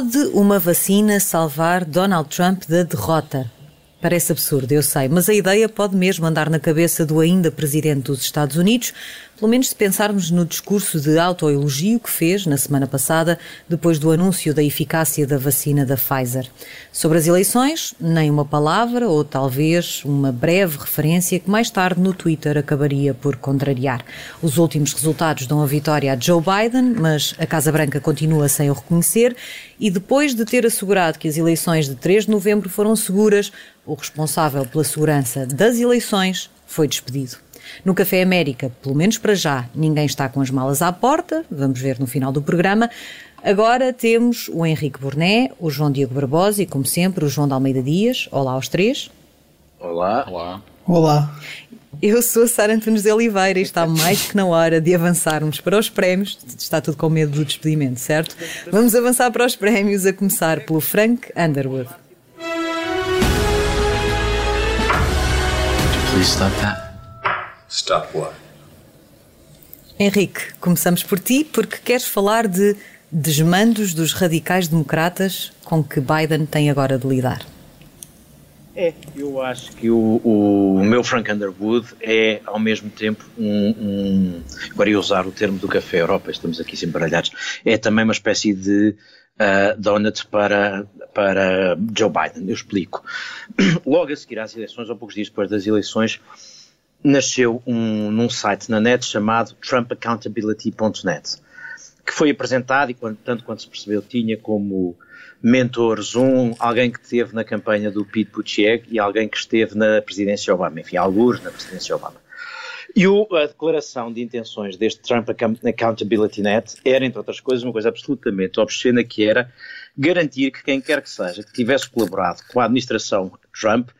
Pode uma vacina salvar Donald Trump da derrota? Parece absurdo, eu sei, mas a ideia pode mesmo andar na cabeça do ainda presidente dos Estados Unidos, pelo menos se pensarmos no discurso de autoelogio que fez na semana passada, depois do anúncio da eficácia da vacina da Pfizer. Sobre as eleições, nem uma palavra ou talvez uma breve referência que mais tarde no Twitter acabaria por contrariar. Os últimos resultados dão a vitória a Joe Biden, mas a Casa Branca continua sem o reconhecer e depois de ter assegurado que as eleições de 3 de novembro foram seguras, o responsável pela segurança das eleições foi despedido. No Café América, pelo menos para já, ninguém está com as malas à porta, vamos ver no final do programa. Agora temos o Henrique Burné, o João Diego Barbosa e, como sempre, o João de Almeida Dias. Olá aos três. Olá. Olá. Olá. Eu sou a Sara Antunes de Oliveira e está mais que na hora de avançarmos para os prémios. Está tudo com medo do despedimento, certo? Vamos avançar para os prémios, a começar pelo Frank Underwood. Please stop that. Stop what? Henrique, começamos por ti porque queres falar de desmandos dos radicais democratas com que Biden tem agora de lidar. É, eu acho que o, o meu Frank Underwood é ao mesmo tempo um, um, agora ia usar o termo do café Europa, estamos aqui sempre baralhados, é também uma espécie de uh, donut para, para Joe Biden, eu explico. Logo a seguir às eleições, ou poucos dias depois das eleições, nasceu um, num site na net chamado trumpaccountability.net, que foi apresentado e, quando, tanto quanto se percebeu, tinha como mentores um, alguém que esteve na campanha do Pete Buttigieg e alguém que esteve na presidência Obama, enfim, alguns na presidência Obama. E o, a declaração de intenções deste Trump Accountability Net era, entre outras coisas, uma coisa absolutamente obscena, que era garantir que quem quer que seja que tivesse colaborado com a administração Trump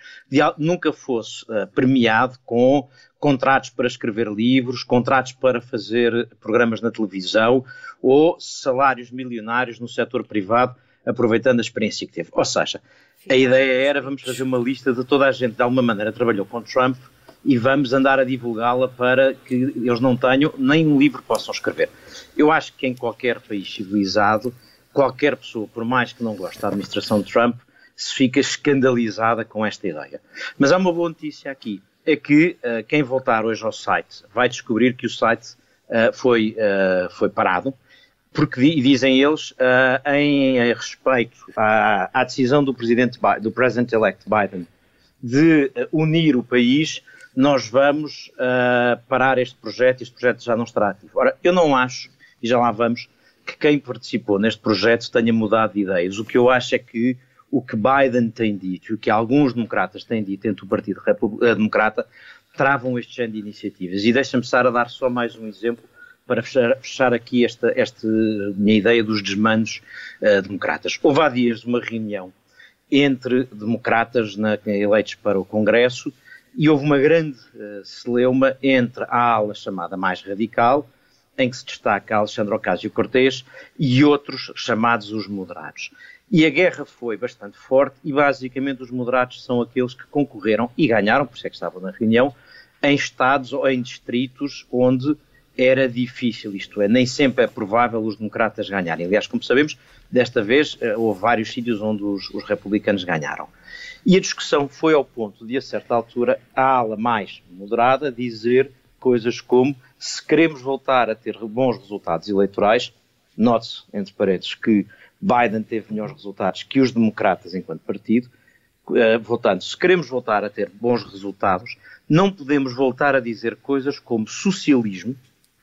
nunca fosse uh, premiado com contratos para escrever livros, contratos para fazer programas na televisão ou salários milionários no setor privado, aproveitando a experiência que teve. Ou seja, a ideia era vamos fazer uma lista de toda a gente que de alguma maneira trabalhou com Trump e vamos andar a divulgá-la para que eles não tenham nem um livro possam escrever. Eu acho que em qualquer país civilizado, qualquer pessoa, por mais que não goste da administração de Trump, se fica escandalizada com esta ideia. Mas há uma boa notícia aqui, é que uh, quem voltar hoje ao site vai descobrir que o site uh, foi, uh, foi parado, porque dizem eles, em respeito à, à, decisão do presidente, do president-elect Biden de unir o país, nós vamos uh, parar este projeto e este projeto já não estará ativo. Ora, eu não acho, e já lá vamos, que quem participou neste projeto tenha mudado de ideias. O que eu acho é que o que Biden tem dito, o que alguns democratas têm dito dentro do Partido uh, Democrata, travam este género de iniciativas. E deixa-me estar a dar só mais um exemplo para fechar, fechar aqui esta, esta, minha ideia dos desmandos uh, democratas. Houve há dias uma reunião entre democratas na, eleitos para o Congresso e houve uma grande uh, celeuma entre a ala chamada mais radical, em que se destaca Alexandre Ocasio-Cortez, e outros chamados os moderados. E a guerra foi bastante forte e basicamente os moderados são aqueles que concorreram e ganharam, por isso é que estavam na reunião, em estados ou em distritos onde era difícil, isto é, nem sempre é provável os democratas ganharem. Aliás, como sabemos, desta vez eh, houve vários sítios onde os, os republicanos ganharam. E a discussão foi ao ponto de, a certa altura, a ala mais moderada dizer coisas como se queremos voltar a ter bons resultados eleitorais, note-se, entre paredes, que Biden teve melhores resultados que os democratas enquanto partido, uh, voltando, se queremos voltar a ter bons resultados, não podemos voltar a dizer coisas como socialismo,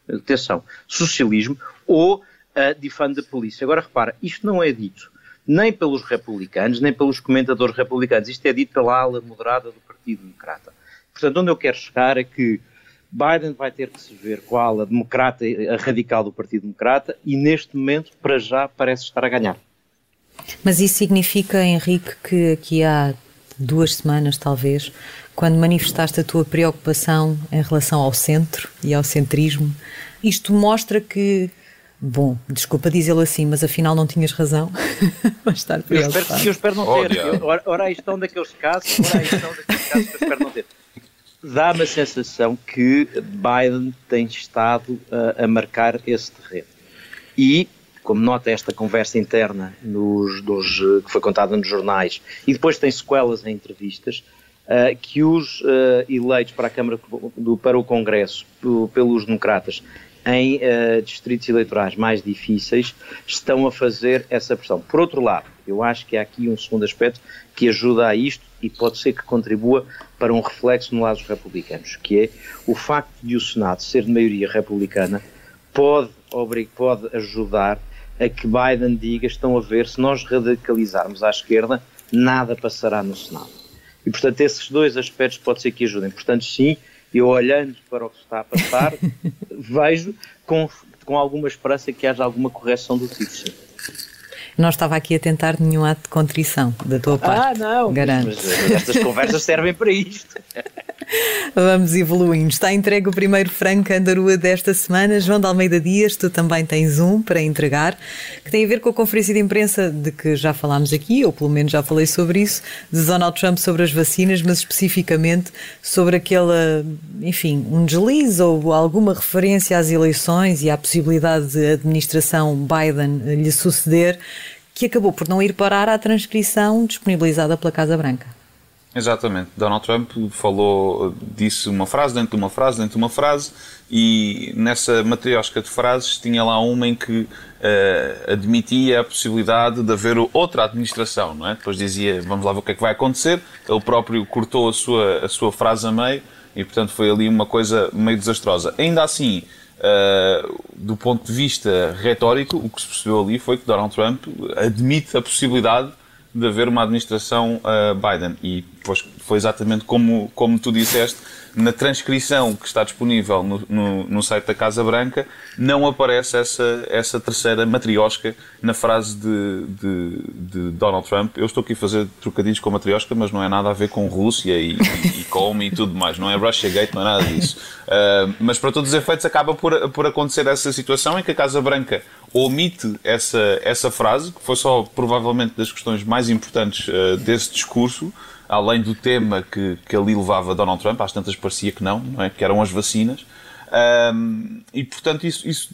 atenção, socialismo ou uh, defund da polícia. Agora repara, isto não é dito nem pelos republicanos, nem pelos comentadores republicanos. Isto é dito pela ala moderada do Partido Democrata. Portanto, onde eu quero chegar é que Biden vai ter que se ver com a ala democrata, a radical do Partido Democrata, e neste momento, para já, parece estar a ganhar. Mas isso significa, Henrique, que aqui há duas semanas, talvez, quando manifestaste a tua preocupação em relação ao centro e ao centrismo, isto mostra que Bom, desculpa dizê-lo assim, mas afinal não tinhas razão. Vai estar eu espero, eu espero não ter. Ora, ora, aí estão daqueles casos, ora aí estão daqueles casos que eu espero não ter. Dá-me a sensação que Biden tem estado uh, a marcar esse terreno. E como nota esta conversa interna nos, dos, que foi contada nos jornais e depois tem sequelas em entrevistas, uh, que os uh, eleitos para a Câmara, do, para o Congresso, pelos democratas, em uh, distritos eleitorais mais difíceis, estão a fazer essa pressão. Por outro lado, eu acho que há aqui um segundo aspecto que ajuda a isto e pode ser que contribua para um reflexo no lado dos republicanos, que é o facto de o Senado ser de maioria republicana pode, pode ajudar a que Biden diga, estão a ver, se nós radicalizarmos à esquerda, nada passará no Senado. E, portanto, esses dois aspectos pode ser que ajudem. Portanto, sim, eu olhando para o que está a passar, vejo com, com alguma esperança que haja alguma correção do tipo, sim. Não estava aqui a tentar nenhum ato de contrição da tua parte. Ah, não, garanto. Mas, mas estas conversas servem para isto. Vamos evoluindo. Está entregue o primeiro Franco Andarua desta semana. João de Almeida Dias, tu também tens um para entregar, que tem a ver com a conferência de imprensa de que já falámos aqui, ou pelo menos já falei sobre isso, de Donald Trump sobre as vacinas, mas especificamente sobre aquela, enfim, um deslize ou alguma referência às eleições e à possibilidade de administração Biden lhe suceder, que acabou por não ir parar à transcrição disponibilizada pela Casa Branca. Exatamente. Donald Trump falou, disse uma frase dentro de uma frase dentro de uma frase e nessa matriosca de frases tinha lá uma em que uh, admitia a possibilidade de haver outra administração, não é? Depois dizia, vamos lá ver o que é que vai acontecer. Ele próprio cortou a sua, a sua frase a meio e, portanto, foi ali uma coisa meio desastrosa. Ainda assim, uh, do ponto de vista retórico, o que se percebeu ali foi que Donald Trump admite a possibilidade de haver uma administração uh, Biden. E foi exatamente como, como tu disseste, na transcrição que está disponível no, no, no, site da Casa Branca, não aparece essa, essa terceira matriosca na frase de, de, de, Donald Trump. Eu estou aqui a fazer trocadilhos com matriosca, mas não é nada a ver com Rússia e, e, e com e tudo mais. Não é Russia Gate, não é nada disso. Uh, mas para todos os efeitos acaba por, por acontecer essa situação em que a Casa Branca omite essa, essa frase, que foi só provavelmente das questões mais importantes uh, desse discurso, além do tema que, que ali levava Donald Trump, às tantas parecia que não, não é? que eram as vacinas. Um, e portanto isso, isso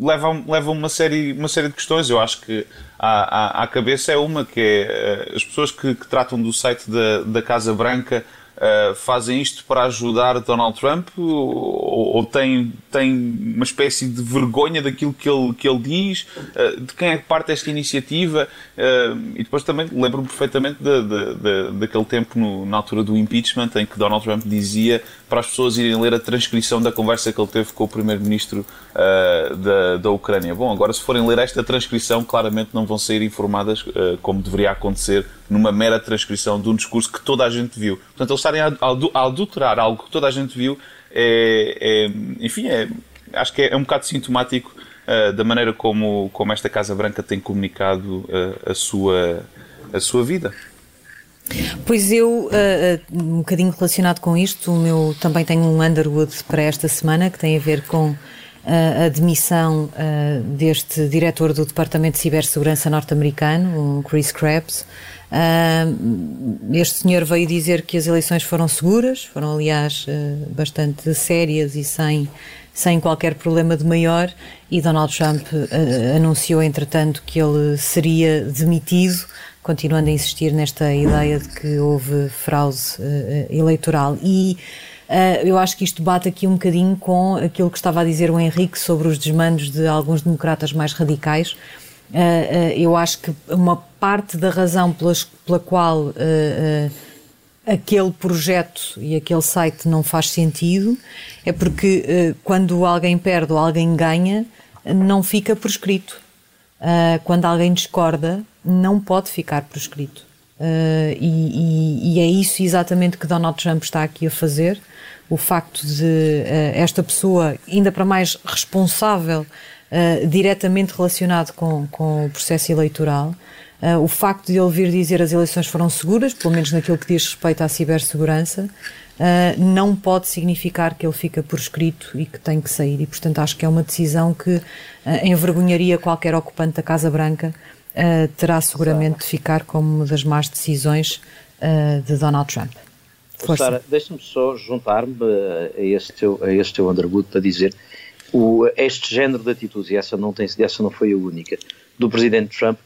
leva, leva uma, série, uma série de questões. Eu acho que à, à, à cabeça é uma que é uh, as pessoas que, que, tratam do site da, da Casa Branca uh, fazem isto para ajudar Donald Trump ou, ou têm, têm uma espécie de vergonha daquilo que ele, que ele diz? Uh, de quem é que parte esta iniciativa? Uh, e depois também lembro-me perfeitamente de, de, de, daquele tempo, no, na altura do impeachment, em que Donald Trump dizia para as pessoas irem ler a transcrição da conversa que ele teve com o primeiro-ministro da, da Ucrânia. Bom, agora se forem ler esta transcrição, claramente não vão sair informadas como deveria acontecer numa mera transcrição de um discurso que toda a gente viu. Portanto, eles estarem a, a adulterar algo que toda a gente viu é, é enfim, é, acho que é, é um bocado sintomático uh, da maneira como, como esta Casa Branca tem comunicado uh, a, sua, a sua vida. Pois eu, uh, um bocadinho relacionado com isto, o meu também tenho um Underwood para esta semana que tem a ver com a demissão deste diretor do Departamento de Cibersegurança norte-americano, o Chris Krebs. Uh, este senhor veio dizer que as eleições foram seguras, foram aliás uh, bastante sérias e sem, sem qualquer problema de maior, e Donald Trump anunciou entretanto que ele seria demitido, continuando a insistir nesta ideia de que houve fraude eleitoral. E Uh, eu acho que isto bate aqui um bocadinho com aquilo que estava a dizer o Henrique sobre os desmandos de alguns democratas mais radicais. Uh, uh, eu acho que uma parte da razão pela qual aquele projeto e aquele site não faz sentido é porque quando alguém perde ou alguém ganha, não fica prescrito. quando alguém discorda, não pode ficar prescrito. E, é isso exatamente que Donald Trump está aqui a fazer. O facto de esta pessoa, ainda para mais responsável, uh, diretamente relacionado com, com o processo eleitoral, o facto de ele vir dizer as eleições foram seguras, pelo menos naquilo que diz respeito à cibersegurança, não pode significar que ele fica por escrito e que tem que sair. E, portanto, acho que é uma decisão que envergonharia qualquer ocupante da Casa Branca uh, terá seguramente de ficar como uma das más decisões uh, de Donald Trump. Força. Sara, deixa-me só juntar-me a este teu, a teu Underwood para dizer o, este género de atitudes, e essa não, tem, essa não foi a única, do presidente Trump,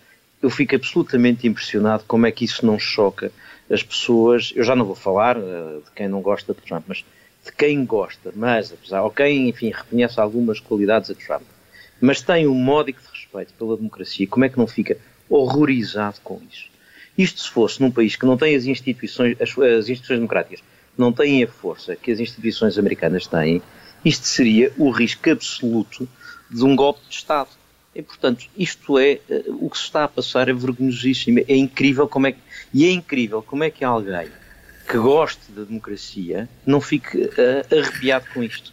eu fico absolutamente impressionado como é que isso não choca as pessoas. Eu já não vou falar uh, de quem não gosta de Trump, mas de quem gosta, mas apesar, ou quem, enfim, reconhece algumas qualidades a Trump, mas tem um módico de respeito pela democracia, como é que não fica horrorizado com isso? Isto se fosse num país que não tem as instituições, as, as instituições democráticas, não têm a força que as instituições americanas têm, isto seria o risco absoluto de um golpe de Estado. E, portanto, isto é, uh, o que se está a passar é vergonhosíssimo, é incrível como é que, e é incrível como é que alguém que goste da democracia não fique uh, arrepiado com isto.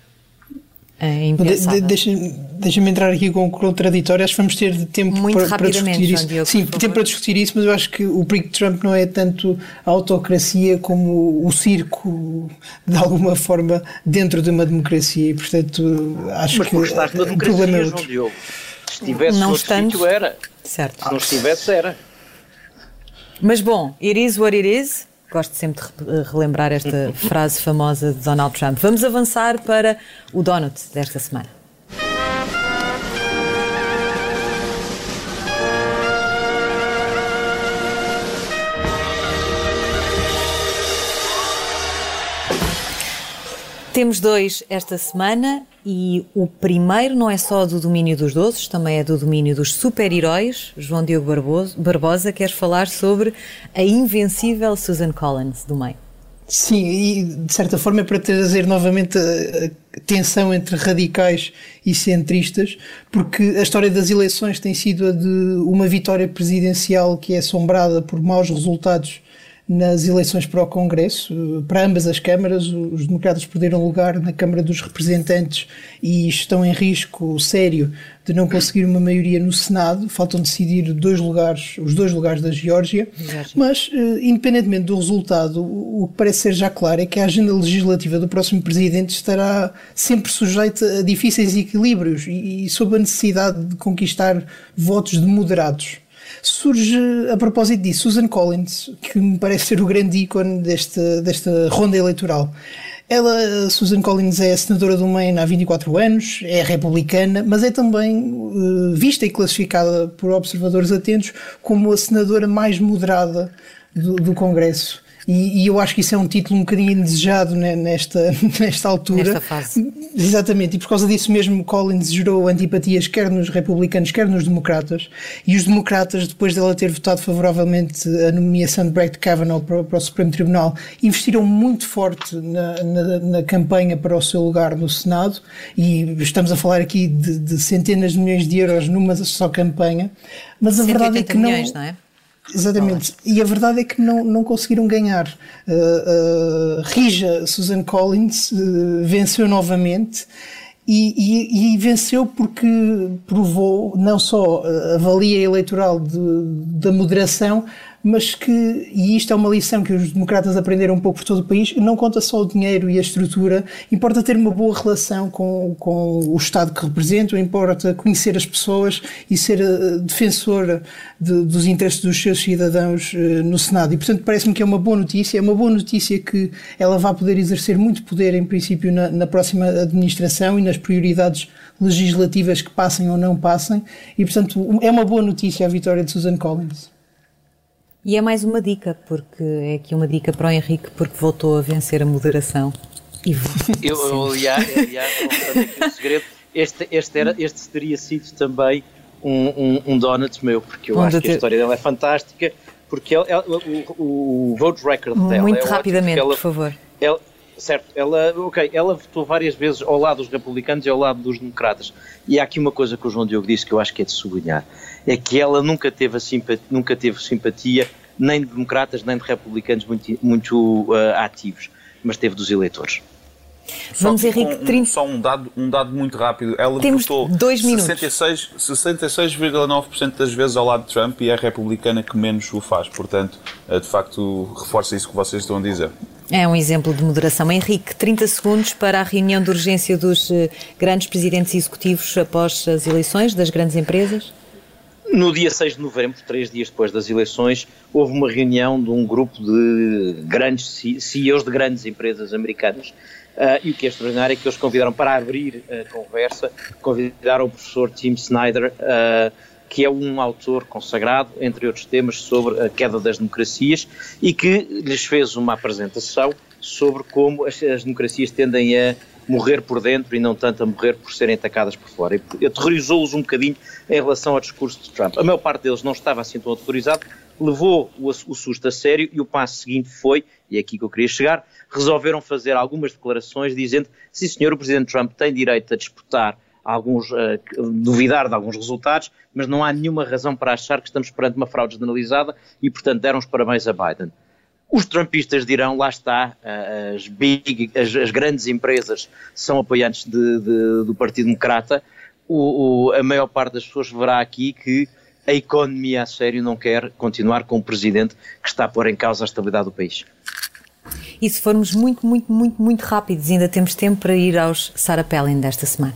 É de, Deixa-me deixa entrar aqui com o contraditório. Acho que vamos ter tempo Muito para, para discutir isso. Diogo, Sim, tempo para discutir isso, mas eu acho que o perigo de Trump não é tanto a autocracia como o circo, de alguma forma, dentro de uma democracia. E, portanto, acho mas que estás na democracia, o problema é outro. João Diogo. Se estivesse não estando, sítio, era. Certo. Se não estivesse, era. Mas bom, it is what it is. Gosto sempre de relembrar esta frase famosa de Donald Trump. Vamos avançar para o Donut desta semana. Temos dois esta semana e o primeiro não é só do domínio dos doces, também é do domínio dos super-heróis. João Diogo Barbosa, Barbosa quer falar sobre a invencível Susan Collins do meio. Sim, e de certa forma é para trazer novamente a, a tensão entre radicais e centristas, porque a história das eleições tem sido a de uma vitória presidencial que é assombrada por maus resultados nas eleições para o Congresso. Para ambas as câmaras, os democratas perderam lugar na Câmara dos Representantes e estão em risco sério de não conseguir uma maioria no Senado. Faltam decidir dois lugares, os dois lugares da Geórgia. Mas, eh, independentemente do resultado, o que parece ser já claro é que a agenda legislativa do próximo presidente estará sempre sujeita a difíceis equilíbrios e sob a necessidade de conquistar votos de moderados surge a propósito disso Susan Collins, que me parece ser o grande ícone desta, desta ronda eleitoral. Ela, Susan Collins, é senadora do Maine há 24 anos, é republicana, mas é também uh, vista e classificada por observadores atentos como a senadora mais moderada do, do Congresso. E, e, eu acho que isso é um título um bocadinho indesejado nesta, nesta altura. Nesta fase. Exatamente, e por causa disso mesmo Collins gerou antipatias quer nos republicanos, quer nos democratas. E os democratas, depois dela ter votado favoravelmente a nomeação de Brett Kavanaugh para, para o Supremo Tribunal, investiram muito forte na, na, na, campanha para o seu lugar no Senado. E estamos a falar aqui de, de centenas de milhões de euros numa só campanha. Mas a verdade é que não. Milhões, não é? Exatamente. E a verdade é que não, não conseguiram ganhar. Uh, uh, Rija Susan Collins uh, venceu novamente e, e, e, venceu porque provou não só a valia eleitoral de, da moderação, mas que, e isto é uma lição que os democratas aprenderam um pouco por todo o país, não conta só o dinheiro e a estrutura, importa ter uma boa relação com, com o Estado que representam, importa conhecer as pessoas e ser uh, defensor de, dos interesses dos seus cidadãos uh, no Senado. E, portanto, parece-me que é uma boa notícia, é uma boa notícia que ela vai poder exercer muito poder, em princípio, na, na próxima administração e nas prioridades legislativas que passem ou não passem, e, portanto, é uma boa notícia a vitória de Susan Collins. E é mais uma dica, porque é aqui uma dica para o Henrique, porque voltou a vencer a moderação. E eu, eu, aliás, aliás aqui um segredo, este, este, era, este teria sido também um, um, um donut meu, porque eu Onde acho que a história dela é fantástica, porque ela, ela, o, o vote record dela Muito é rapidamente, ela, por favor. Ela, certo, ela, ok, ela votou várias vezes ao lado dos republicanos e ao lado dos democratas. E há aqui uma coisa que o João Diogo disse que eu acho que é de sublinhar é que ela nunca teve, simpatia, nunca teve simpatia nem de democratas nem de republicanos muito, muito uh, ativos, mas teve dos eleitores. Vamos, só, Henrique, um, 30... só um dado, um dado muito rápido. Ela Temos votou dois 66,9% 66 das vezes ao lado de Trump e é a republicana que menos o faz. Portanto, eh, de facto, reforça isso que vocês estão a dizer. É um exemplo de moderação. Henrique, 30 segundos para a reunião de urgência dos eh, grandes presidentes executivos após as eleições das grandes empresas. No dia 6 de novembro, três dias depois das eleições, houve uma reunião de um grupo de grandes CEOs de grandes empresas americanas. Uh, e o que é extraordinário é que eles convidaram para abrir a conversa, convidaram o professor Tim Snyder, uh, que é um autor consagrado, entre outros temas, sobre a queda das democracias e que lhes fez uma apresentação sobre como as, as democracias tendem a morrer por dentro e não tanto a morrer por serem atacadas por fora. E aterrorizou-os um bocadinho em relação ao discurso de Trump. A maior parte deles não estava assim tão aterrorizado, levou o, o susto a sério e o passo seguinte foi, e é aqui que eu queria chegar, resolveram fazer algumas declarações dizendo, sim senhor, o Presidente Trump tem direito a disputar alguns, uh, duvidar de alguns resultados, mas não há nenhuma razão para achar que estamos perante uma fraude generalizada e, portanto, deram os parabéns a Biden. Os trumpistas dirão, lá está, as, big, as, as grandes empresas são apoiantes de, de, do Partido Democrata. O, o, a maior parte das pessoas verá aqui que a economia a sério não quer continuar com um presidente que está a pôr em causa a estabilidade do país. E se formos muito, muito, muito, muito rápidos, ainda temos tempo para ir aos Sarah Palin desta semana.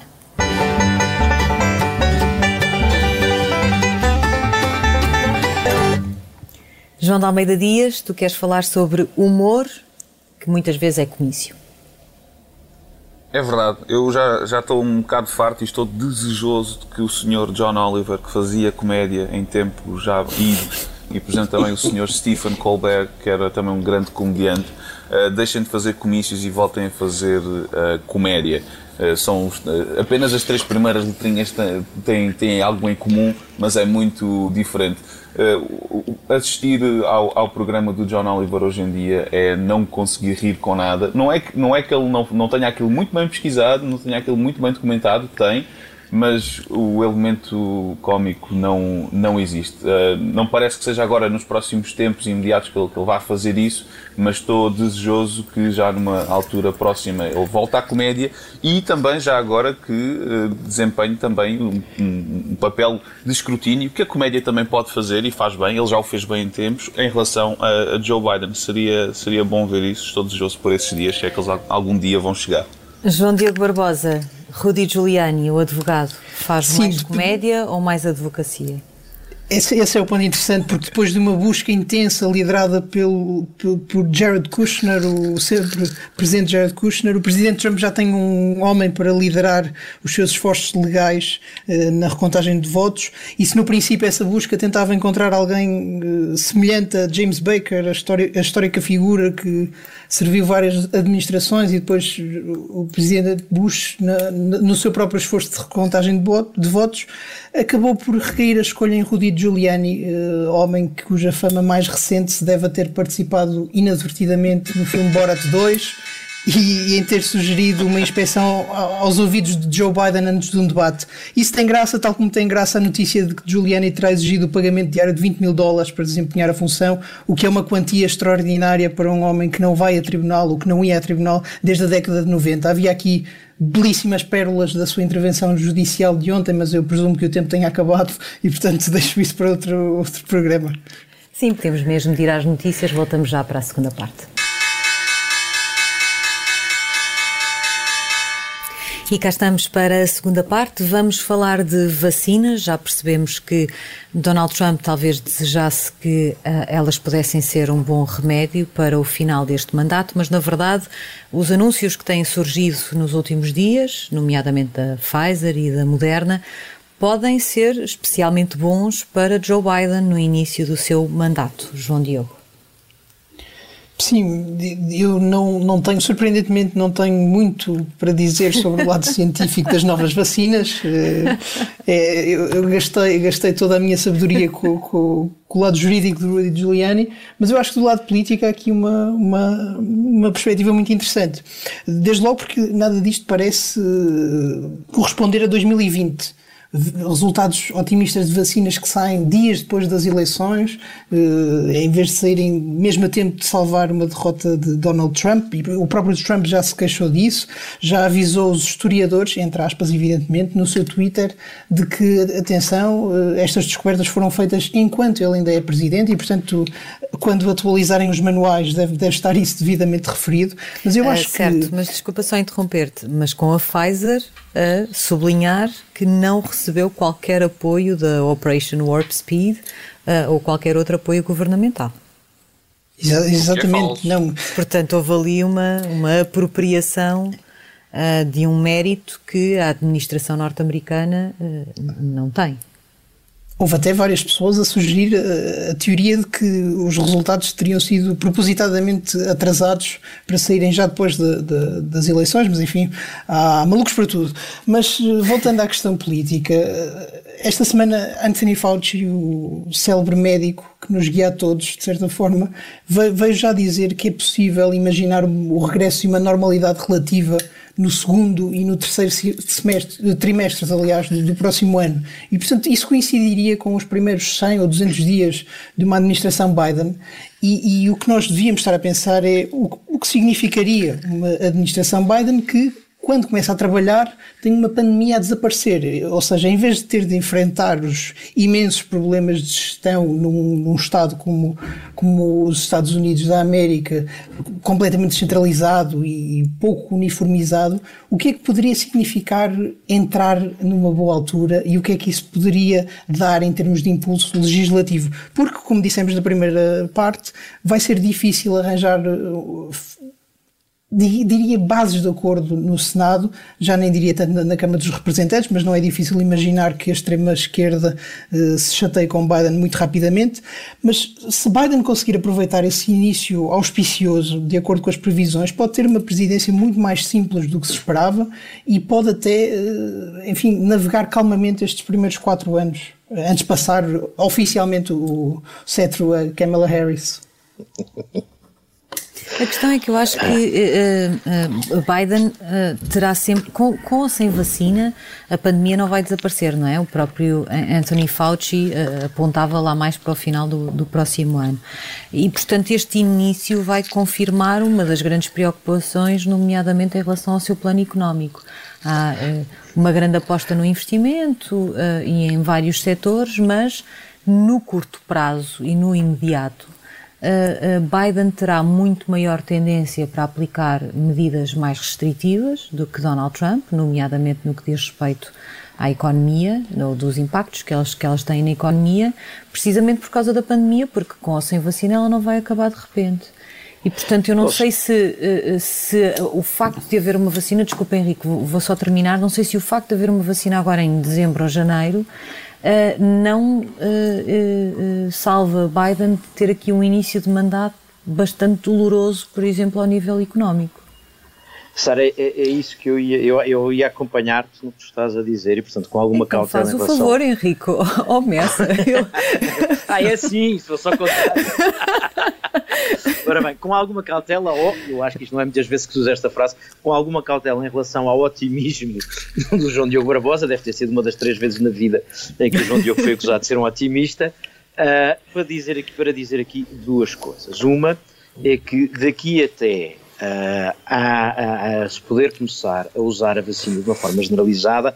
João de Almeida Dias, tu queres falar sobre humor, que muitas vezes é comício. É verdade, eu já, já estou um bocado farto e estou desejoso de que o senhor John Oliver, que fazia comédia em tempo já idos, e por exemplo também o senhor Stephen Colbert, que era também um grande comediante, uh, deixem de fazer comícios e voltem a fazer uh, comédia. Uh, são apenas as três primeiras letrinhas têm, têm algo em comum, mas é muito diferente. Uh, assistir ao, ao, programa do John Oliver hoje em dia é não conseguir rir com nada. Não é que, não é que ele não, não tenha aquilo muito bem pesquisado, não tenha aquilo muito bem documentado, tem, mas o elemento cómico não, não existe. Uh, não parece que seja agora nos próximos tempos imediatos que ele, que ele vá fazer isso, mas estou desejoso que já numa altura próxima ele volte à comédia e também já agora que uh, desempenhe também um, um, um, papel de escrutínio que a comédia também pode fazer e faz bem, ele já o fez bem em tempos, em relação a, a Joe Biden. Seria, seria bom ver isso, estou desejoso por esses dias, se é que eles algum dia vão chegar. João Diogo Barbosa, Rudy Giuliani, o advogado, faz Sim, mais comédia ou mais advocacia? Esse, esse, é o ponto interessante, porque depois de uma busca intensa liderada pelo, pelo, por Jared Kushner, o sempre presidente Jared Kushner, o presidente Trump já tem um homem para liderar os seus esforços legais eh, na recontagem de votos, e se no princípio essa busca tentava encontrar alguém eh, semelhante a James Baker, a, história, a histórica figura que serviu várias administrações e depois o presidente Bush, na, no seu próprio esforço de recontagem de, de votos, acabou por recair a escolha em Rudy Giuliani, uh, homem cuja fama mais recente se deve ter participado inadvertidamente no filme Borat 2 e, em ter sugerido uma inspeção aos ouvidos de Joe Biden antes de um debate. Isso tem graça, tal como tem graça a notícia de que Giuliani terá exigido o pagamento diário de 20 mil dólares para desempenhar a função, o que é uma quantia extraordinária para um homem que não vai a tribunal ou que não ia a tribunal desde a década de 90. Havia aqui belíssimas pérolas da sua intervenção judicial de ontem, mas eu presumo que o tempo tenha acabado e, portanto, deixo isso para outro, outro programa. Sim, podemos mesmo tirar as notícias. Voltamos já para a segunda parte. E cá estamos para a segunda parte. Vamos falar de vacinas. Já percebemos que Donald Trump talvez desejasse que uh, elas pudessem ser um bom remédio para o final deste mandato, mas na verdade os anúncios que têm surgido nos últimos dias, nomeadamente da Pfizer e da Moderna, podem ser especialmente bons para Joe Biden no início do seu mandato. João Diogo. Sim, eu não, não tenho, surpreendentemente, não tenho muito para dizer sobre o lado científico das novas vacinas. É, eu, eu, gastei, gastei toda a minha sabedoria com, com, com, o lado jurídico do Rudy Giuliani, mas eu acho que do lado político há aqui uma, uma, uma perspectiva muito interessante. Desde logo porque nada disto parece eh, corresponder a 2020 resultados otimistas de vacinas que saem dias depois das eleições, eh, em vez de saírem mesmo a tempo de salvar uma derrota de Donald Trump, e o próprio Trump já se queixou disso, já avisou os historiadores, entre aspas, evidentemente, no seu Twitter, de que, atenção, eh, estas descobertas foram feitas enquanto ele ainda é presidente e, portanto, quando atualizarem os manuais deve, deve estar isso devidamente referido, mas eu acho uh, certo, que... mas desculpa só interromper-te, mas com a Pfizer a sublinhar que não recebeu qualquer apoio da Operation Warp Speed uh, ou qualquer outro apoio governamental. Exa exatamente, é não. Portanto, houve ali uma, uma apropriação uh, de um mérito que a administração norte-americana uh, não tem. Houve até várias pessoas a sugerir a, a, teoria de que os resultados teriam sido propositadamente atrasados para saírem já depois de, de, das eleições, mas enfim, há malucos para tudo. Mas voltando à questão política, esta semana Anthony Fauci, o célebre médico que nos guia a todos, de certa forma, veio já dizer que é possível imaginar o regresso de uma normalidade relativa no segundo e no terceiro semestre, trimestres, aliás, do, do, próximo ano. E, portanto, isso coincidiria com os primeiros 100 ou 200 dias de uma administração Biden. E, e o que nós devíamos estar a pensar é o, o que significaria uma administração Biden que quando começa a trabalhar, tem uma pandemia a desaparecer. Ou seja, em vez de ter de enfrentar os imensos problemas de gestão num, num Estado como, como os Estados Unidos da América, completamente descentralizado e pouco uniformizado, o que é que poderia significar entrar numa boa altura e o que é que isso poderia dar em termos de impulso legislativo? Porque, como dissemos na primeira parte, vai ser difícil arranjar diria bases de acordo no Senado, já nem diria tanto na, Câmara dos Representantes, mas não é difícil imaginar que a extrema-esquerda eh, se chateie com Biden muito rapidamente. Mas se Biden conseguir aproveitar esse início auspicioso, de acordo com as previsões, pode ter uma presidência muito mais simples do que se esperava e pode até, eh, enfim, navegar calmamente estes primeiros quatro anos, antes de passar oficialmente o cetro a Kamala Harris. A questão é que eu acho que uh, uh, Biden uh, terá sempre, com, com, ou sem vacina, a pandemia não vai desaparecer, não é? O próprio Anthony Fauci apontava lá mais para o final do, do, próximo ano. E, portanto, este início vai confirmar uma das grandes preocupações, nomeadamente em relação ao seu plano económico. Há uma grande aposta no investimento e em vários setores, mas no curto prazo e no imediato Biden terá muito maior tendência para aplicar medidas mais restritivas do que Donald Trump, nomeadamente no que diz respeito à economia, ou dos impactos que elas, que elas têm na economia, precisamente por causa da pandemia, porque com ou sem vacina ela não vai acabar de repente. E, portanto, eu não Poxa. sei se, eh, se o facto de haver uma vacina, desculpa Henrique, vou só terminar, não sei se o facto de haver uma vacina agora em dezembro ou janeiro uh, não uh, salva Biden de ter aqui um início de mandato bastante doloroso, por exemplo, ao nível económico. Sara, é, é, isso que eu ia, eu, eu ia acompanhar-te no que tu estás a dizer e, portanto, com alguma então, cautela. Faz o relação... favor, Henrico, oh, Messa. Eu... ah, é assim, se só contar. Ora bem, com alguma cautela, ou, eu acho que isto não é muitas vezes que se usa esta frase, com alguma cautela em relação ao otimismo do João Diogo Barbosa, deve ter sido uma das três vezes na vida em que o João Diogo foi acusado de ser um otimista, uh, para, dizer aqui, para dizer aqui duas coisas. Uma é que daqui até uh, a, a, a, se poder começar a usar a vacina de uma forma generalizada,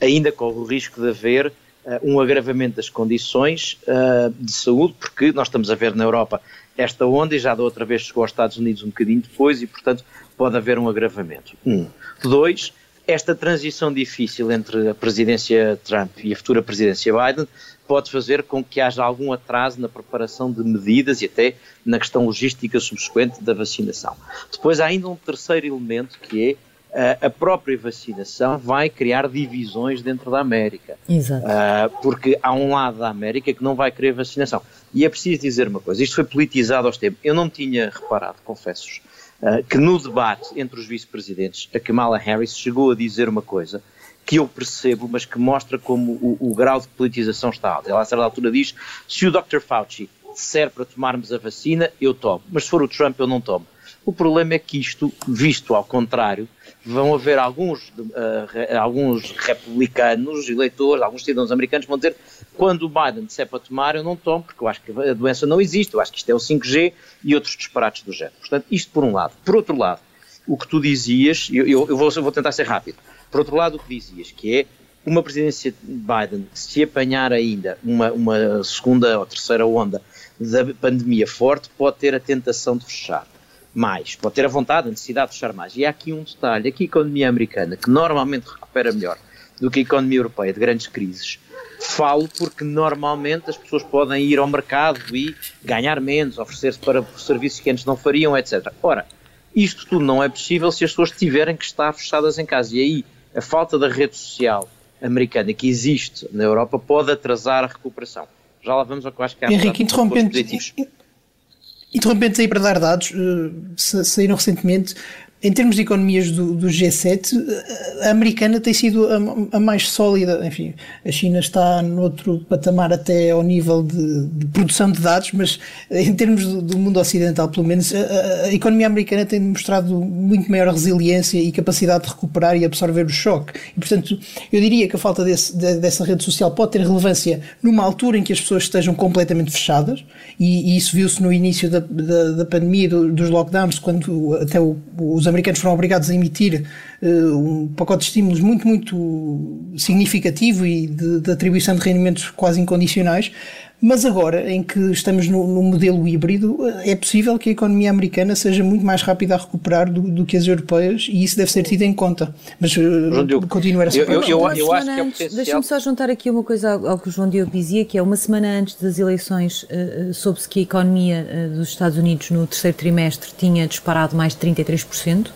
ainda corre o risco de haver uh, um agravamento das condições uh, de saúde, porque nós estamos a ver na Europa esta onda e já da outra vez chegou aos Estados Unidos um bocadinho depois e, portanto, pode haver um agravamento. Um. Dois, esta transição difícil entre a presidência Trump e a futura presidência Biden pode fazer com que haja algum atraso na preparação de medidas e até na questão logística subsequente da vacinação. Depois há ainda um terceiro elemento que é a própria vacinação vai criar divisões dentro da América. Exato. Uh, porque há um lado da América que não vai querer vacinação. E é preciso dizer uma coisa: isto foi politizado aos tempos. Eu não tinha reparado, confesso, uh, que no debate entre os vice-presidentes, a Kamala Harris chegou a dizer uma coisa que eu percebo, mas que mostra como o, o grau de politização está alto. Ela, a certa altura, diz: se o Dr. Fauci disser para tomarmos a vacina, eu tomo, mas se for o Trump, eu não tomo. O problema é que isto, visto ao contrário, vão haver alguns, uh, alguns republicanos, eleitores, alguns cidadãos americanos vão dizer quando o Biden disser para tomar, eu não tomo, porque eu acho que a doença não existe, eu acho que isto é o 5G e outros disparates do género. Portanto, isto por um lado. Por outro lado, o que tu dizias, eu, eu, eu, vou, eu vou tentar ser rápido, por outro lado, o que dizias, que é uma presidência de Biden, se apanhar ainda uma, uma segunda ou terceira onda da pandemia forte, pode ter a tentação de fechar mais, pode ter a vontade, a necessidade de fechar mais. E há aqui um detalhe: aqui a economia americana, que normalmente recupera melhor do que a economia europeia de grandes crises, falo porque normalmente as pessoas podem ir ao mercado e ganhar menos, oferecer-se para serviços que antes não fariam, etc. Ora, isto tudo não é possível se as pessoas tiverem que estar fechadas em casa. E aí a falta da rede social americana que existe na Europa pode atrasar a recuperação. Já lá vamos ao que eu acho que há Henrique, interrompendo, interrompendo aí para dar dados, eh, saíram recentemente em termos de economias do, do, G7, a americana tem sido a, a, mais sólida. Enfim, a China está noutro patamar até ao nível de, de produção de dados, mas em termos do, do mundo ocidental, pelo menos, a, a, economia americana tem mostrado muito maior resiliência e capacidade de recuperar e absorver o choque. E, portanto, eu diria que a falta desse, de, dessa rede social pode ter relevância numa altura em que as pessoas estejam completamente fechadas, e, e isso viu-se no início da, da, da pandemia, dos lockdowns, quando até o, os americanos foram obrigados a emitir uh, um pacote de estímulos muito, muito significativo e de, de, atribuição de rendimentos quase incondicionais. Mas agora, em que estamos no, no, modelo híbrido, eh, é possível que a economia americana seja muito mais rápida a recuperar do, do que as europeias e isso deve ser tido em conta. Mas uh, continuar essa eu, eu, eu, eu acho que é potencial... Deixa-me só juntar aqui uma coisa ao, ao, que o João Diogo dizia, que é uma semana antes das eleições, uh, soube-se que a economia uh, dos Estados Unidos no terceiro trimestre tinha disparado mais de 33%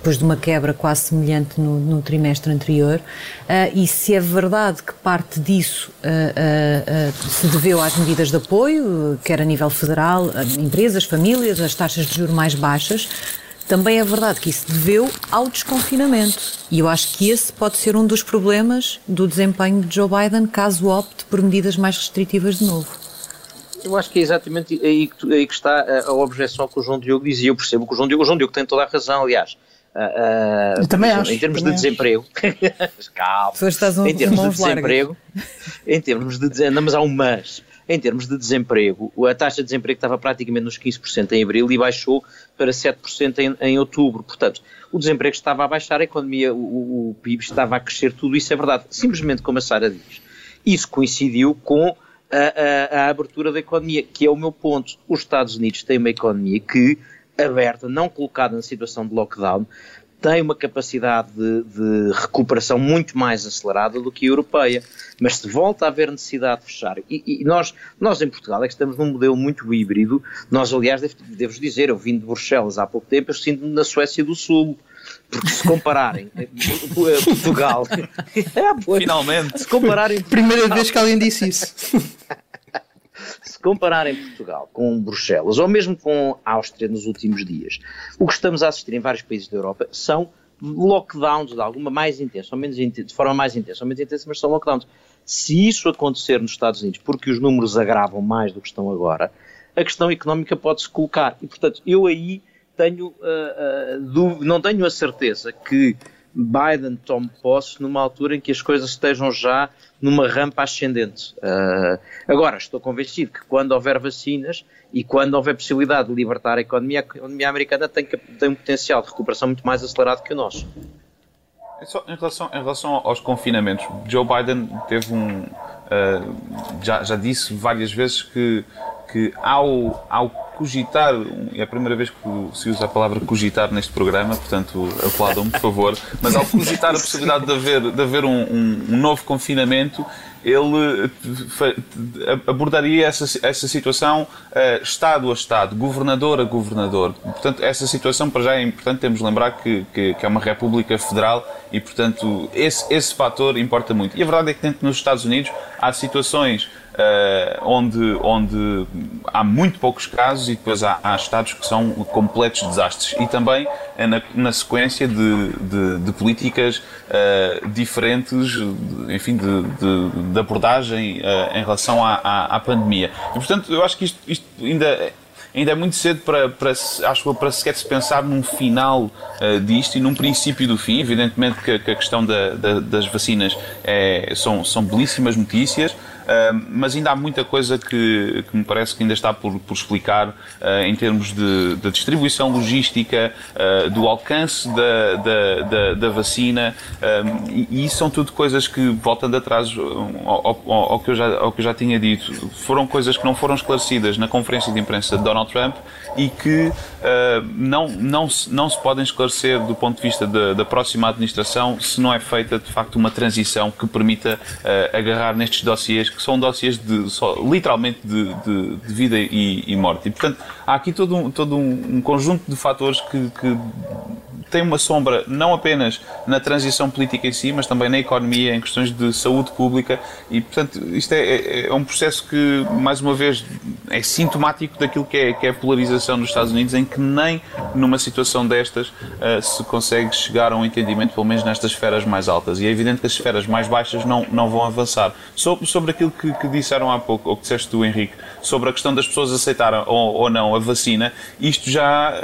depois de uma quebra quase semelhante no, no trimestre anterior. Uh, e se é verdade que parte disso uh, uh, se deveu às medidas de apoio, quer a nível federal, empresas, famílias, as taxas de juros mais baixas, também é verdade que isso deveu ao desconfinamento. E eu acho que esse pode ser um dos problemas do desempenho de Joe Biden caso opte por medidas mais restritivas de novo. Eu acho que é exatamente aí que, aí que está a objeção que o João Diogo dizia. Eu percebo que o João Diogo, o João Diogo tem toda a razão, aliás. Uh, também acho. Em termos de desemprego, calma. Um, em termos de desemprego, em termos de desemprego, mas há um mas. Em termos de desemprego, a taxa de desemprego estava praticamente nos 15% em abril e baixou para 7% em, em outubro. Portanto, o desemprego estava a baixar, a economia, o, o PIB estava a crescer, tudo isso é verdade. Simplesmente como a Sara diz, isso coincidiu com a, a, a, abertura da economia, que é o meu ponto. Os Estados Unidos têm uma economia que aberta, não colocada na situação de lockdown, tem uma capacidade de, de, recuperação muito mais acelerada do que a europeia. Mas se volta a haver necessidade de fechar, e, e nós, nós em Portugal é que estamos num modelo muito híbrido, nós aliás, devo, devo dizer, eu vim de Bruxelas há pouco tempo, eu sinto-me na Suécia do Sul, porque se compararem eh, Portugal... é, Finalmente! Se compararem... Primeira vez que alguém disse isso. se compararem Portugal com Bruxelas ou mesmo com Áustria nos últimos dias, o que estamos a assistir em vários países da Europa são lockdowns de alguma mais intensa ou menos intensa, de forma mais intensa ou menos intensa, mas são lockdowns. Se isso acontecer nos Estados Unidos, porque os números agravam mais do que estão agora, a questão económica pode-se colocar. E, portanto, eu aí tenho, uh, uh, não tenho a certeza que Biden tome posse numa altura em que as coisas estejam já numa rampa ascendente. Uh, agora, estou convencido que quando houver vacinas e quando houver possibilidade de libertar a economia, a economia americana tem, tem um potencial de recuperação muito mais acelerado que o nosso. Em relação, em relação aos confinamentos, Joe Biden teve um. Uh, já, já disse várias vezes que, que ao, ao cogitar, é a primeira vez que se usa a palavra cogitar neste programa, portanto aplaudam-me, por favor, mas ao cogitar a possibilidade de haver, de haver um, um, um novo confinamento, ele abordaria essa, essa situação uh, Estado a Estado, governador a governador. Portanto, essa situação, para já é importante, temos de lembrar que, que, que é uma república federal e, portanto, esse, esse fator importa muito. E a verdade é que dentro nos Estados Unidos há situações Uh, onde, onde há muito poucos casos e depois há, há estados que são completos desastres. E também é na, na sequência de, de, de políticas uh, diferentes, enfim, de, de, de abordagem uh, em relação à, à, à, pandemia. E, portanto, eu acho que isto, isto ainda ainda é muito cedo para, para, acho, para sequer se pensar num final uh, disto e num princípio do fim. Evidentemente que, que a questão da, da, das vacinas é, são, são belíssimas notícias, mas ainda há muita coisa que, que me parece que ainda está por, por explicar em termos de, de distribuição logística, do alcance da, da, da, da vacina, e, e isso são tudo coisas que, voltando atrás ao, ao, ao, que eu já, ao que eu já tinha dito, foram coisas que não foram esclarecidas na conferência de imprensa de Donald Trump e que uh, não, não, se, não se podem esclarecer do ponto de vista da, da, próxima administração se não é feita de facto uma transição que permita uh, agarrar nestes dossiês que são dossiês de, só, literalmente de, de, de vida e, e, morte. E portanto há aqui todo um, todo um conjunto de fatores que, que tem uma sombra não apenas na transição política em si, mas também na economia, em questões de saúde pública e, portanto, isto é, é, é um processo que, mais uma vez, é sintomático daquilo que é, que é a polarização nos Estados Unidos, em que nem numa situação destas uh, se consegue chegar a um entendimento, pelo menos nestas esferas mais altas. E é evidente que as esferas mais baixas não, não vão avançar. Sobre, sobre aquilo que, que disseram há pouco, ou que disseste tu, Henrique, sobre a questão das pessoas aceitarem ou, ou não a vacina, isto já,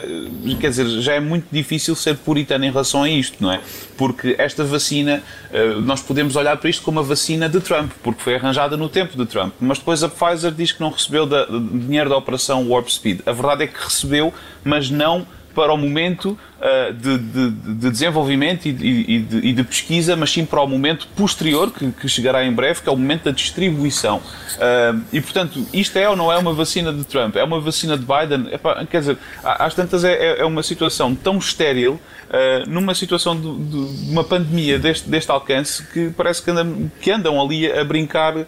quer dizer, já é muito difícil ser puritano em relação a isto, não é? Porque esta vacina, eh, nós podemos olhar para isto como a vacina de Trump, porque foi arranjada no tempo de Trump, mas depois a Pfizer diz que não recebeu da, dinheiro da operação Warp Speed. A verdade é que recebeu, mas não para o momento uh, de, de, de, desenvolvimento e de, e, de, pesquisa, mas sim para o momento posterior, que, que chegará em breve, que é o momento da distribuição. Uh, e, portanto, isto é ou não é uma vacina de Trump? É uma vacina de Biden? Epá, quer dizer, às tantas é, é, é uma situação tão estéril uh, numa situação de, de, uma pandemia deste, deste alcance que parece que andam, que andam ali a brincar uh,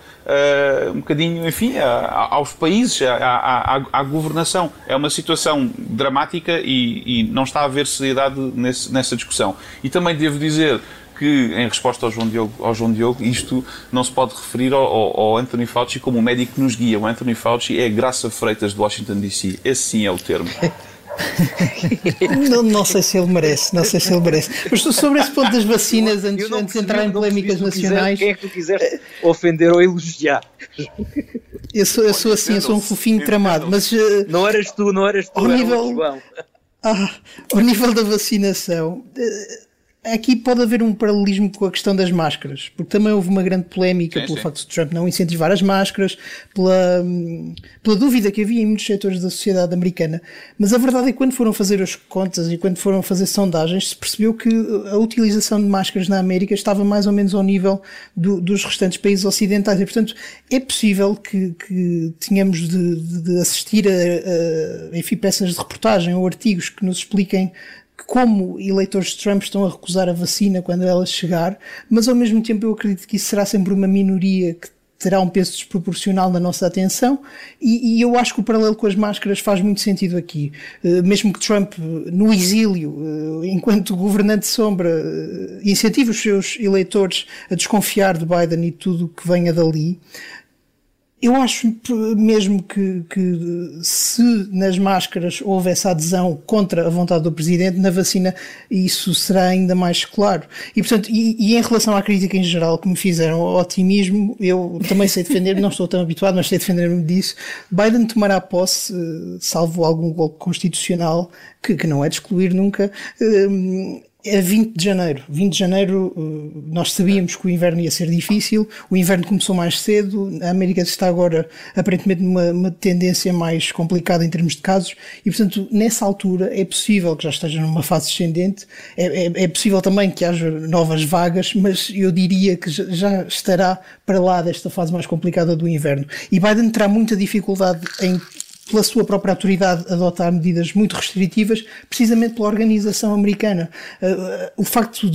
um bocadinho, enfim, a, a, aos países, à, governação. É uma situação dramática e, e não está a haver seriedade nesse, nessa discussão. E também devo dizer que, em resposta ao João Diogo, ao João Diogo isto não se pode referir ao, ao, Anthony Fauci como o médico que nos guia. O Anthony Fauci é Graça Freitas de Washington DC. Esse sim é o termo. não, não, sei se ele merece, não sei se ele merece. Mas sobre esse ponto das vacinas, antes, antes de entrar em polémicas nacionais. Quem é que tu quiseste ofender ou elogiar? Eu sou, eu sou assim, eu sou um fofinho tramado, mas. Uh, não eras tu, não eras tu, ao nível, ah, ao nível da vacinação. Uh, aqui pode haver um paralelismo com a questão das máscaras, porque também houve uma grande polémica sim, pelo sim. facto de Trump não incentivar as máscaras, pela, pela dúvida que havia em muitos setores da sociedade americana. Mas a verdade é que quando foram fazer as contas e quando foram fazer sondagens, se percebeu que a utilização de máscaras na América estava mais ou menos ao nível do, dos restantes países ocidentais. E, portanto, é possível que, que tenhamos de, de assistir a, a enfim, peças de reportagem ou artigos que nos expliquem como eleitores de Trump estão a recusar a vacina quando ela chegar, mas ao mesmo tempo eu acredito que isso será sempre uma minoria que terá um peso desproporcional na nossa atenção e, e, eu acho que o paralelo com as máscaras faz muito sentido aqui. Uh, mesmo que Trump, no exílio, uh, enquanto governante sombra, incentive os seus eleitores a desconfiar de Biden e tudo que venha dali, eu acho mesmo que, que, se nas máscaras houve essa adesão contra a vontade do Presidente, na vacina isso será ainda mais claro. E, portanto, e, e em relação à crítica em geral que me fizeram ao otimismo, eu também sei defender, não estou tão habituado, mas sei defender-me disso. Biden tomará posse, eh, salvo algum golpe constitucional, que, que não é de excluir nunca, é 20 de janeiro. 20 de janeiro eh, nós sabíamos que o inverno ia ser difícil, o inverno começou mais cedo, a América está agora aparentemente numa tendência mais complicada em termos de casos e portanto nessa altura é possível que já esteja numa fase descendente, é, é, é possível também que haja novas vagas, mas eu diria que já estará para lá desta fase mais complicada do inverno. E Biden terá muita dificuldade em pela sua própria autoridade, adotar medidas muito restritivas, precisamente pela organização americana. Uh, o facto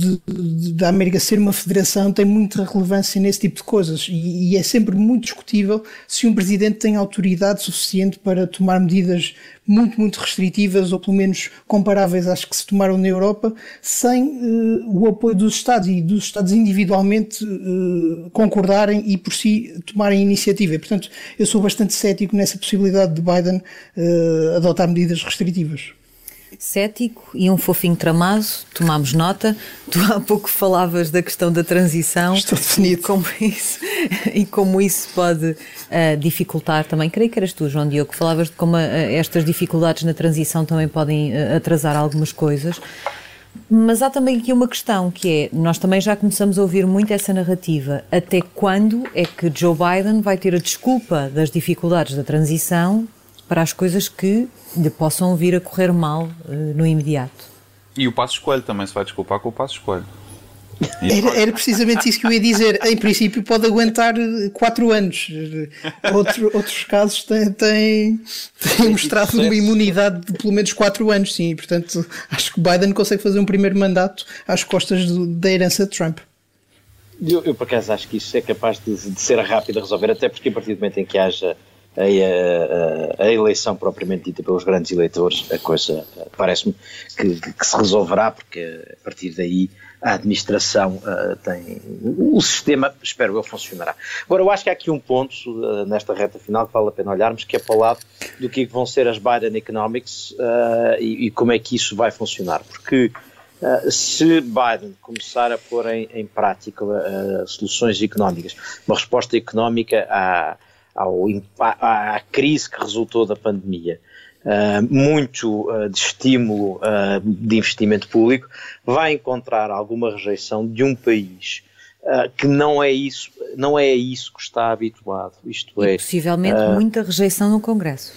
da América ser uma federação tem muita relevância nesse tipo de coisas e, e, é sempre muito discutível se um presidente tem autoridade suficiente para tomar medidas muito, muito restritivas ou pelo menos comparáveis às que se tomaram na Europa, sem uh, o apoio dos Estados e dos Estados individualmente uh, concordarem e por si tomarem iniciativa. E, portanto, eu sou bastante cético nessa possibilidade de Biden uh, adotar medidas restritivas cético e um fofinho tramado, tomámos nota. Tu há pouco falavas da questão da transição. Estou definido. E como isso, e como isso pode uh, dificultar também. Creio que eras tu, João Diogo, falavas de como uh, estas dificuldades na transição também podem uh, atrasar algumas coisas. Mas há também aqui uma questão que é: nós também já começamos a ouvir muito essa narrativa. Até quando é que Joe Biden vai ter a desculpa das dificuldades da transição para as coisas que lhe possam vir a correr mal uh, no imediato? E o passo escolho também se vai desculpar com o passo escolho. Era, era, precisamente isso que eu ia dizer. Em princípio, pode aguentar 4 anos. Outro, outros casos têm, têm, têm mostrado uma imunidade de pelo menos 4 anos, sim. Portanto, acho que Biden consegue fazer um primeiro mandato às costas do, da herança de Trump. Eu, eu, por acaso, acho que isso é capaz de, de, ser rápido a resolver, até porque a partir do momento em que haja a, a, a eleição propriamente dita pelos grandes eleitores, a coisa parece-me que, que se resolverá, porque a partir daí a administração uh, tem. O sistema, espero eu, funcionará. Agora, eu acho que há aqui um ponto uh, nesta reta final que vale a pena olharmos, que é para o lado do que vão ser as Biden Economics uh, e, e, como é que isso vai funcionar. Porque se Biden começar a pôr em, em prática soluções económicas, uma resposta económica à, ao, à, à crise que resultou da pandemia, uh, muito uh, de estímulo uh, de investimento público, vai encontrar alguma rejeição de um país que não é isso, não é isso que está habituado. Isto e é possivelmente muita rejeição no Congresso.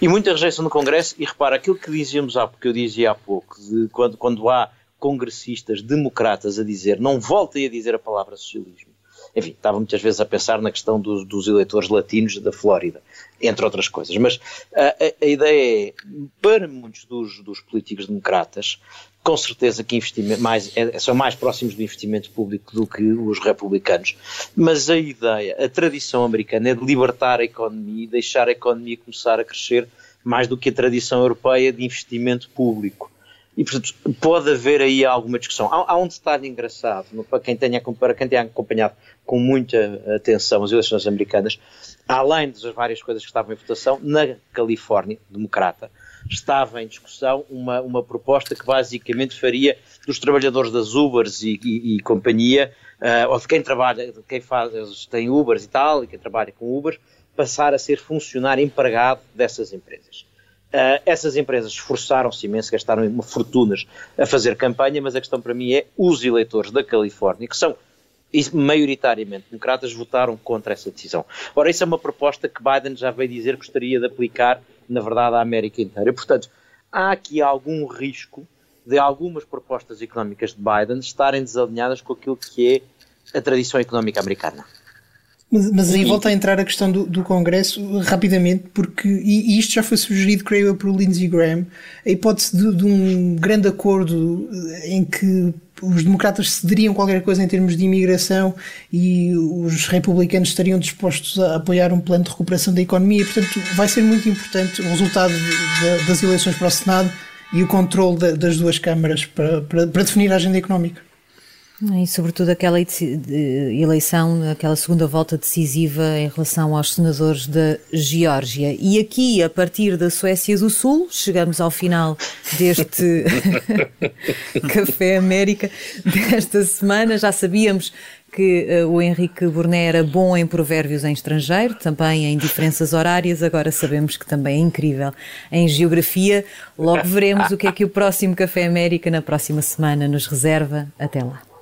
E muita rejeição no Congresso, e repara, aquilo que dizíamos há, que eu dizia há pouco, quando, quando há congressistas democratas a dizer não voltem a dizer a palavra socialismo. Enfim, estava muitas vezes a pensar na questão dos, eleitores latinos da Flórida entre outras coisas. Mas a, a, ideia é, para muitos dos, dos, políticos democratas, com certeza que mais, é, são mais próximos do investimento público do que os republicanos, mas a ideia, a tradição americana é de libertar a economia e deixar a economia começar a crescer mais do que a tradição europeia de investimento público. E, portanto, pode haver aí alguma discussão. Há, há um detalhe engraçado, para quem, tenha, para quem tenha acompanhado com muita atenção as eleições americanas, além das várias coisas que estavam em votação, na Califórnia, democrata, estava em discussão uma, uma proposta que basicamente faria dos trabalhadores das Ubers e, e, e companhia, uh, ou de quem trabalha, de quem faz, tem Ubers e tal, e quem trabalha com Ubers, passar a ser funcionário empregado dessas empresas. Uh, essas empresas esforçaram-se imenso, gastaram fortunas a fazer campanha, mas a questão para mim é os eleitores da Califórnia, que são maioritariamente democratas, votaram contra essa decisão. Ora, isso é uma proposta que Biden já veio dizer que gostaria de aplicar, na verdade, à América inteira. Portanto, há aqui algum risco de algumas propostas económicas de Biden estarem desalinhadas com aquilo que é a tradição económica americana. Mas, mas aí volta a entrar a questão do, do Congresso rapidamente, porque, e, e, isto já foi sugerido, creio eu, por Lindsey Graham, a hipótese de, de, um grande acordo eh, em que os democratas cederiam qualquer coisa em termos de imigração e os republicanos estariam dispostos a apoiar um plano de recuperação da economia. Portanto, vai ser muito importante o resultado das eleições para o Senado e o controle das duas câmaras para, para, para definir a agenda económica. E sobretudo aquela eleição, aquela segunda volta decisiva em relação aos senadores da Geórgia. E aqui, a partir da Suécia do Sul, chegamos ao final deste Café América desta semana. Já sabíamos que uh, o Henrique Burné era bom em provérbios em estrangeiro, também em diferenças horárias, agora sabemos que também é incrível em geografia. Logo veremos o que é que o próximo Café América na próxima semana nos reserva. Até lá.